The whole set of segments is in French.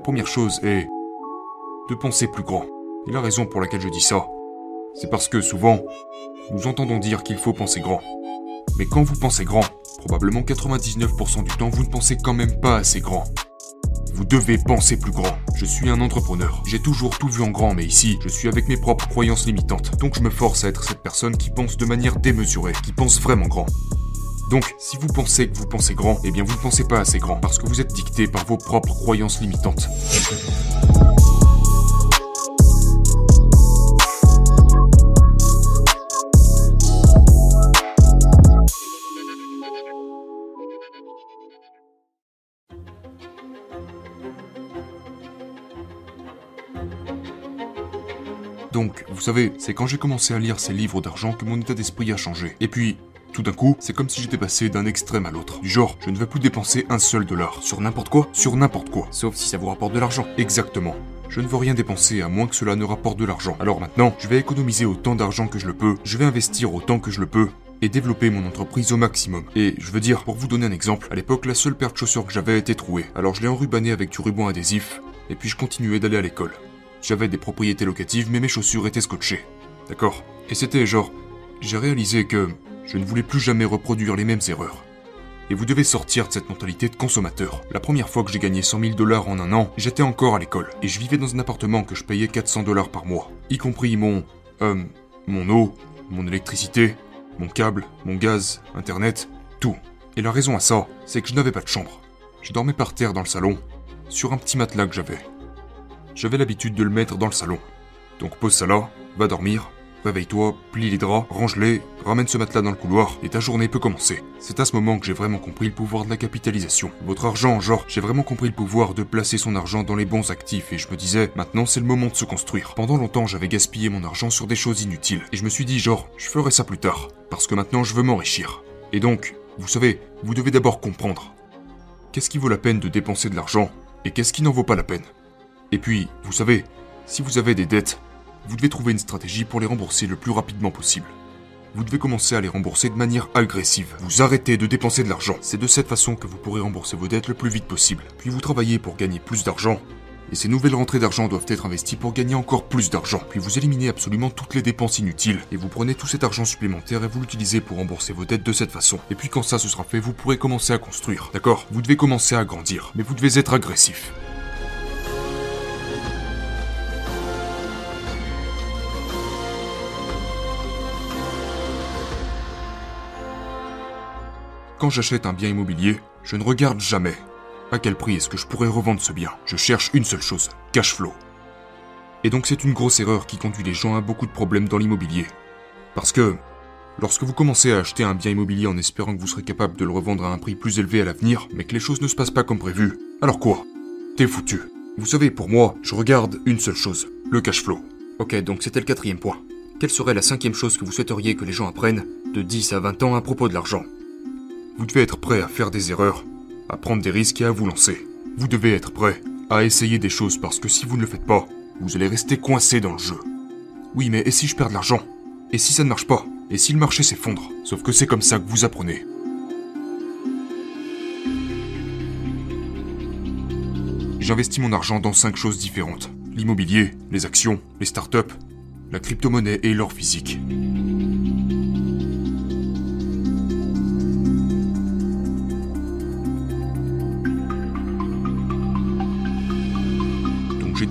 La première chose est de penser plus grand. Et la raison pour laquelle je dis ça, c'est parce que souvent, nous entendons dire qu'il faut penser grand. Mais quand vous pensez grand, probablement 99% du temps, vous ne pensez quand même pas assez grand. Vous devez penser plus grand. Je suis un entrepreneur. J'ai toujours tout vu en grand, mais ici, je suis avec mes propres croyances limitantes. Donc je me force à être cette personne qui pense de manière démesurée, qui pense vraiment grand. Donc, si vous pensez que vous pensez grand, eh bien vous ne pensez pas assez grand, parce que vous êtes dicté par vos propres croyances limitantes. Donc, vous savez, c'est quand j'ai commencé à lire ces livres d'argent que mon état d'esprit a changé. Et puis, tout d'un coup, c'est comme si j'étais passé d'un extrême à l'autre. Du genre, je ne vais plus dépenser un seul dollar. Sur n'importe quoi Sur n'importe quoi. Sauf si ça vous rapporte de l'argent. Exactement. Je ne veux rien dépenser à moins que cela ne rapporte de l'argent. Alors maintenant, je vais économiser autant d'argent que je le peux, je vais investir autant que je le peux, et développer mon entreprise au maximum. Et je veux dire, pour vous donner un exemple, à l'époque, la seule paire de chaussures que j'avais était trouée. Alors je l'ai enrubanné avec du ruban adhésif, et puis je continuais d'aller à l'école. J'avais des propriétés locatives, mais mes chaussures étaient scotchées. D'accord? Et c'était genre, j'ai réalisé que je ne voulais plus jamais reproduire les mêmes erreurs. Et vous devez sortir de cette mentalité de consommateur. La première fois que j'ai gagné 100 000 dollars en un an, j'étais encore à l'école. Et je vivais dans un appartement que je payais 400 dollars par mois. Y compris mon... Euh... Mon eau, mon électricité, mon câble, mon gaz, internet, tout. Et la raison à ça, c'est que je n'avais pas de chambre. Je dormais par terre dans le salon, sur un petit matelas que j'avais. J'avais l'habitude de le mettre dans le salon. Donc pose ça là, va dormir, réveille-toi, plie les draps, range-les, ramène ce matelas dans le couloir, et ta journée peut commencer. C'est à ce moment que j'ai vraiment compris le pouvoir de la capitalisation. Votre argent, genre, j'ai vraiment compris le pouvoir de placer son argent dans les bons actifs, et je me disais, maintenant c'est le moment de se construire. Pendant longtemps, j'avais gaspillé mon argent sur des choses inutiles, et je me suis dit, genre, je ferai ça plus tard, parce que maintenant je veux m'enrichir. Et donc, vous savez, vous devez d'abord comprendre. Qu'est-ce qui vaut la peine de dépenser de l'argent, et qu'est-ce qui n'en vaut pas la peine? Et puis, vous savez, si vous avez des dettes, vous devez trouver une stratégie pour les rembourser le plus rapidement possible. Vous devez commencer à les rembourser de manière agressive. Vous arrêtez de dépenser de l'argent. C'est de cette façon que vous pourrez rembourser vos dettes le plus vite possible. Puis vous travaillez pour gagner plus d'argent. Et ces nouvelles rentrées d'argent doivent être investies pour gagner encore plus d'argent. Puis vous éliminez absolument toutes les dépenses inutiles. Et vous prenez tout cet argent supplémentaire et vous l'utilisez pour rembourser vos dettes de cette façon. Et puis quand ça se sera fait, vous pourrez commencer à construire. D'accord? Vous devez commencer à grandir. Mais vous devez être agressif. Quand j'achète un bien immobilier, je ne regarde jamais à quel prix est-ce que je pourrais revendre ce bien. Je cherche une seule chose, cash flow. Et donc c'est une grosse erreur qui conduit les gens à beaucoup de problèmes dans l'immobilier. Parce que lorsque vous commencez à acheter un bien immobilier en espérant que vous serez capable de le revendre à un prix plus élevé à l'avenir, mais que les choses ne se passent pas comme prévu, alors quoi? T'es foutu. Vous savez, pour moi, je regarde une seule chose, le cash flow. Ok, donc c'était le quatrième point. Quelle serait la cinquième chose que vous souhaiteriez que les gens apprennent de 10 à 20 ans à propos de l'argent? Vous devez être prêt à faire des erreurs, à prendre des risques et à vous lancer. Vous devez être prêt à essayer des choses parce que si vous ne le faites pas, vous allez rester coincé dans le jeu. Oui, mais et si je perds de l'argent? Et si ça ne marche pas? Et si le marché s'effondre? Sauf que c'est comme ça que vous apprenez. J'investis mon argent dans cinq choses différentes. L'immobilier, les actions, les startups, la crypto-monnaie et l'or physique.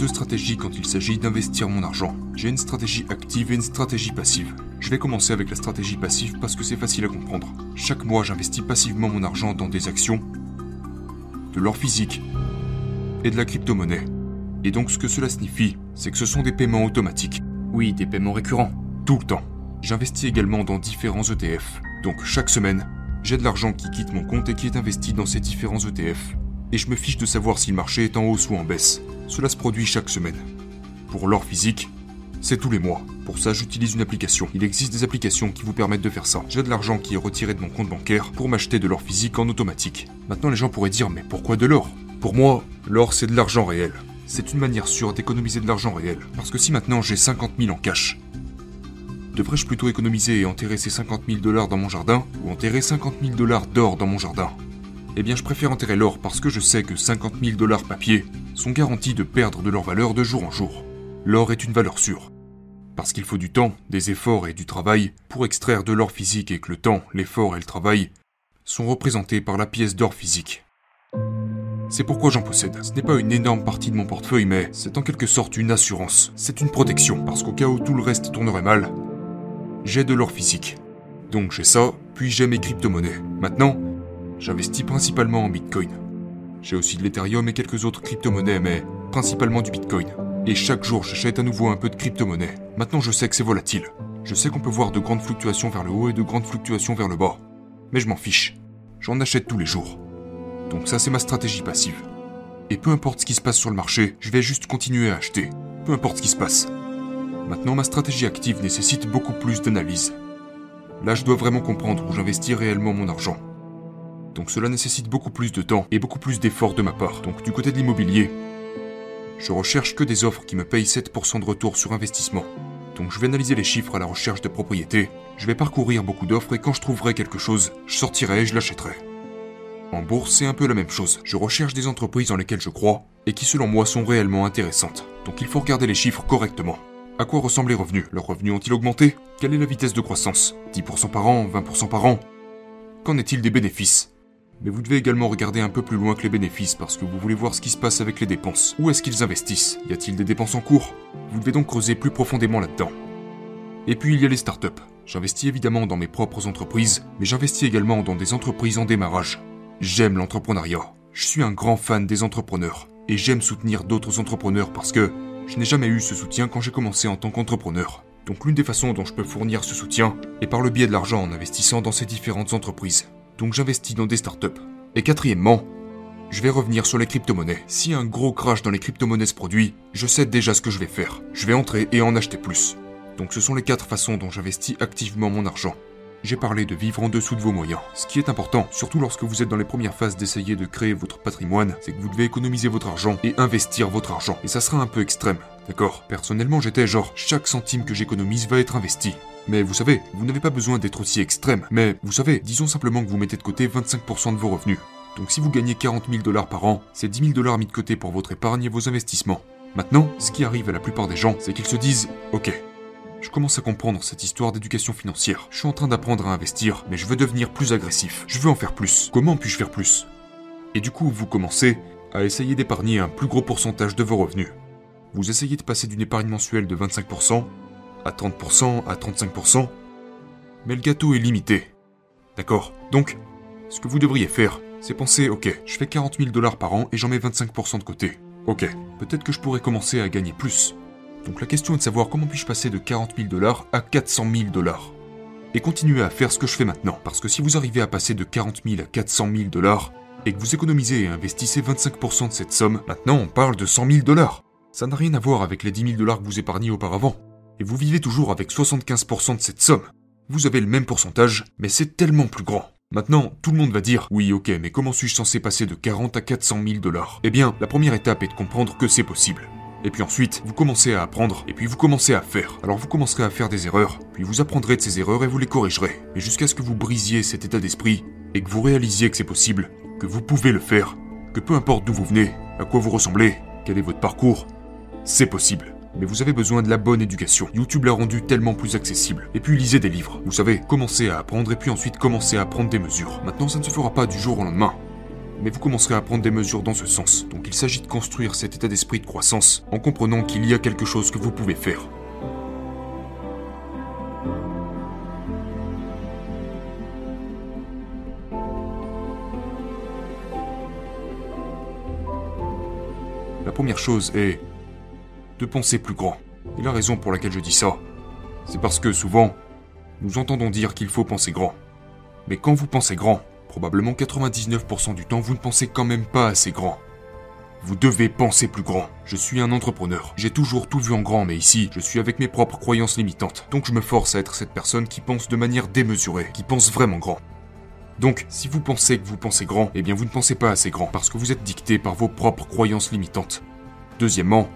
Stratégies quand il s'agit d'investir mon argent. J'ai une stratégie active et une stratégie passive. Je vais commencer avec la stratégie passive parce que c'est facile à comprendre. Chaque mois, j'investis passivement mon argent dans des actions, de l'or physique et de la crypto-monnaie. Et donc ce que cela signifie, c'est que ce sont des paiements automatiques. Oui, des paiements récurrents. Tout le temps. J'investis également dans différents ETF. Donc chaque semaine, j'ai de l'argent qui quitte mon compte et qui est investi dans ces différents ETF. Et je me fiche de savoir si le marché est en hausse ou en baisse. Cela se produit chaque semaine. Pour l'or physique, c'est tous les mois. Pour ça, j'utilise une application. Il existe des applications qui vous permettent de faire ça. J'ai de l'argent qui est retiré de mon compte bancaire pour m'acheter de l'or physique en automatique. Maintenant, les gens pourraient dire, mais pourquoi de l'or? Pour moi, l'or, c'est de l'argent réel. C'est une manière sûre d'économiser de l'argent réel. Parce que si maintenant j'ai 50 000 en cash, devrais-je plutôt économiser et enterrer ces 50 000 dollars dans mon jardin ou enterrer 50 000 dollars d'or dans mon jardin? Eh bien, je préfère enterrer l'or parce que je sais que 50 000 dollars papier sont garantis de perdre de leur valeur de jour en jour. L'or est une valeur sûre. Parce qu'il faut du temps, des efforts et du travail pour extraire de l'or physique et que le temps, l'effort et le travail sont représentés par la pièce d'or physique. C'est pourquoi j'en possède. Ce n'est pas une énorme partie de mon portefeuille, mais c'est en quelque sorte une assurance. C'est une protection, parce qu'au cas où tout le reste tournerait mal, j'ai de l'or physique. Donc j'ai ça, puis j'ai mes crypto-monnaies. Maintenant, j'investis principalement en Bitcoin. J'ai aussi de l'Ethereum et quelques autres crypto-monnaies, mais principalement du Bitcoin. Et chaque jour, j'achète à nouveau un peu de crypto-monnaies. Maintenant, je sais que c'est volatile. Je sais qu'on peut voir de grandes fluctuations vers le haut et de grandes fluctuations vers le bas. Mais je m'en fiche. J'en achète tous les jours. Donc ça, c'est ma stratégie passive. Et peu importe ce qui se passe sur le marché, je vais juste continuer à acheter. Peu importe ce qui se passe. Maintenant, ma stratégie active nécessite beaucoup plus d'analyse. Là, je dois vraiment comprendre où j'investis réellement mon argent. Donc cela nécessite beaucoup plus de temps et beaucoup plus d'efforts de ma part. Donc du côté de l'immobilier, je recherche que des offres qui me payent 7% de retour sur investissement. Donc je vais analyser les chiffres à la recherche de propriétés, je vais parcourir beaucoup d'offres et quand je trouverai quelque chose, je sortirai et je l'achèterai. En bourse, c'est un peu la même chose. Je recherche des entreprises dans lesquelles je crois et qui selon moi sont réellement intéressantes. Donc il faut regarder les chiffres correctement. À quoi ressemblent les revenus? Leurs revenus ont-ils augmenté? Quelle est la vitesse de croissance? 10% par an 20% par an? Qu'en est-il des bénéfices? Mais vous devez également regarder un peu plus loin que les bénéfices parce que vous voulez voir ce qui se passe avec les dépenses. Où est-ce qu'ils investissent? Y a-t-il des dépenses en cours? Vous devez donc creuser plus profondément là-dedans. Et puis il y a les startups. J'investis évidemment dans mes propres entreprises, mais j'investis également dans des entreprises en démarrage. J'aime l'entrepreneuriat. Je suis un grand fan des entrepreneurs. Et j'aime soutenir d'autres entrepreneurs parce que je n'ai jamais eu ce soutien quand j'ai commencé en tant qu'entrepreneur. Donc l'une des façons dont je peux fournir ce soutien est par le biais de l'argent en investissant dans ces différentes entreprises. Donc j'investis dans des startups. Et quatrièmement, je vais revenir sur les crypto-monnaies. Si un gros crash dans les crypto-monnaies se produit, je sais déjà ce que je vais faire. Je vais entrer et en acheter plus. Donc ce sont les quatre façons dont j'investis activement mon argent. J'ai parlé de vivre en dessous de vos moyens. Ce qui est important, surtout lorsque vous êtes dans les premières phases d'essayer de créer votre patrimoine, c'est que vous devez économiser votre argent et investir votre argent. Et ça sera un peu extrême, d'accord? Personnellement, j'étais genre, chaque centime que j'économise va être investi. Mais vous savez, vous n'avez pas besoin d'être aussi extrême. Mais vous savez, disons simplement que vous mettez de côté 25% de vos revenus. Donc si vous gagnez 40 000 dollars par an, c'est 10 000 dollars mis de côté pour votre épargne et vos investissements. Maintenant, ce qui arrive à la plupart des gens, c'est qu'ils se disent, ok, je commence à comprendre cette histoire d'éducation financière. Je suis en train d'apprendre à investir, mais je veux devenir plus agressif. Je veux en faire plus. Comment puis-je faire plus? Et du coup, vous commencez à essayer d'épargner un plus gros pourcentage de vos revenus. Vous essayez de passer d'une épargne mensuelle de 25% à 30%, à 35%, mais le gâteau est limité. D'accord Donc, ce que vous devriez faire, c'est penser, ok, je fais 40 000 dollars par an et j'en mets 25% de côté. Ok, peut-être que je pourrais commencer à gagner plus. Donc la question est de savoir comment puis-je passer de 40 000 dollars à 400 000 dollars. Et continuer à faire ce que je fais maintenant, parce que si vous arrivez à passer de 40 000 à 400 000 dollars, et que vous économisez et investissez 25% de cette somme, maintenant on parle de 100 000 dollars. Ça n'a rien à voir avec les 10 000 dollars que vous épargnez auparavant. Et vous vivez toujours avec 75% de cette somme. Vous avez le même pourcentage, mais c'est tellement plus grand. Maintenant, tout le monde va dire Oui, ok, mais comment suis-je censé passer de 40 à 400 000 dollars? Eh bien, la première étape est de comprendre que c'est possible. Et puis ensuite, vous commencez à apprendre, et puis vous commencez à faire. Alors vous commencerez à faire des erreurs, puis vous apprendrez de ces erreurs et vous les corrigerez. Mais jusqu'à ce que vous brisiez cet état d'esprit, et que vous réalisiez que c'est possible, que vous pouvez le faire, que peu importe d'où vous venez, à quoi vous ressemblez, quel est votre parcours, c'est possible. Mais vous avez besoin de la bonne éducation. YouTube l'a rendu tellement plus accessible. Et puis lisez des livres. Vous savez, commencez à apprendre et puis ensuite commencez à prendre des mesures. Maintenant, ça ne se fera pas du jour au lendemain mais vous commencerez à prendre des mesures dans ce sens. Donc il s'agit de construire cet état d'esprit de croissance en comprenant qu'il y a quelque chose que vous pouvez faire. La première chose est de penser plus grand. Et la raison pour laquelle je dis ça, c'est parce que souvent, nous entendons dire qu'il faut penser grand. Mais quand vous pensez grand, Probablement 99% du temps, vous ne pensez quand même pas assez grand. Vous devez penser plus grand. Je suis un entrepreneur. J'ai toujours tout vu en grand, mais ici, je suis avec mes propres croyances limitantes. Donc je me force à être cette personne qui pense de manière démesurée, qui pense vraiment grand. Donc, si vous pensez que vous pensez grand, eh bien vous ne pensez pas assez grand, parce que vous êtes dicté par vos propres croyances limitantes. Deuxièmement,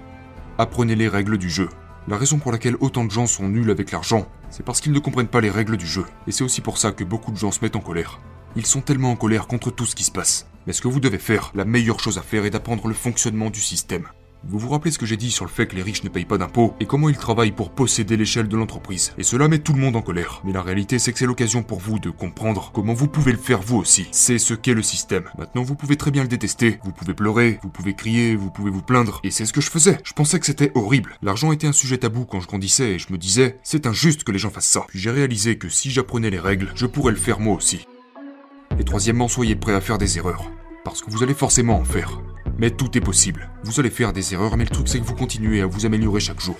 apprenez les règles du jeu. La raison pour laquelle autant de gens sont nuls avec l'argent, c'est parce qu'ils ne comprennent pas les règles du jeu. Et c'est aussi pour ça que beaucoup de gens se mettent en colère. Ils sont tellement en colère contre tout ce qui se passe. Mais ce que vous devez faire, la meilleure chose à faire est d'apprendre le fonctionnement du système. Vous vous rappelez ce que j'ai dit sur le fait que les riches ne payent pas d'impôts et comment ils travaillent pour posséder l'échelle de l'entreprise. Et cela met tout le monde en colère. Mais la réalité, c'est que c'est l'occasion pour vous de comprendre comment vous pouvez le faire vous aussi. C'est ce qu'est le système. Maintenant, vous pouvez très bien le détester. Vous pouvez pleurer, vous pouvez crier, vous pouvez vous plaindre. Et c'est ce que je faisais. Je pensais que c'était horrible. L'argent était un sujet tabou quand je grandissais et je me disais, c'est injuste que les gens fassent ça. Puis j'ai réalisé que si j'apprenais les règles, je pourrais le faire moi aussi. Et troisièmement, soyez prêts à faire des erreurs. Parce que vous allez forcément en faire. Mais tout est possible. Vous allez faire des erreurs, mais le truc c'est que vous continuez à vous améliorer chaque jour.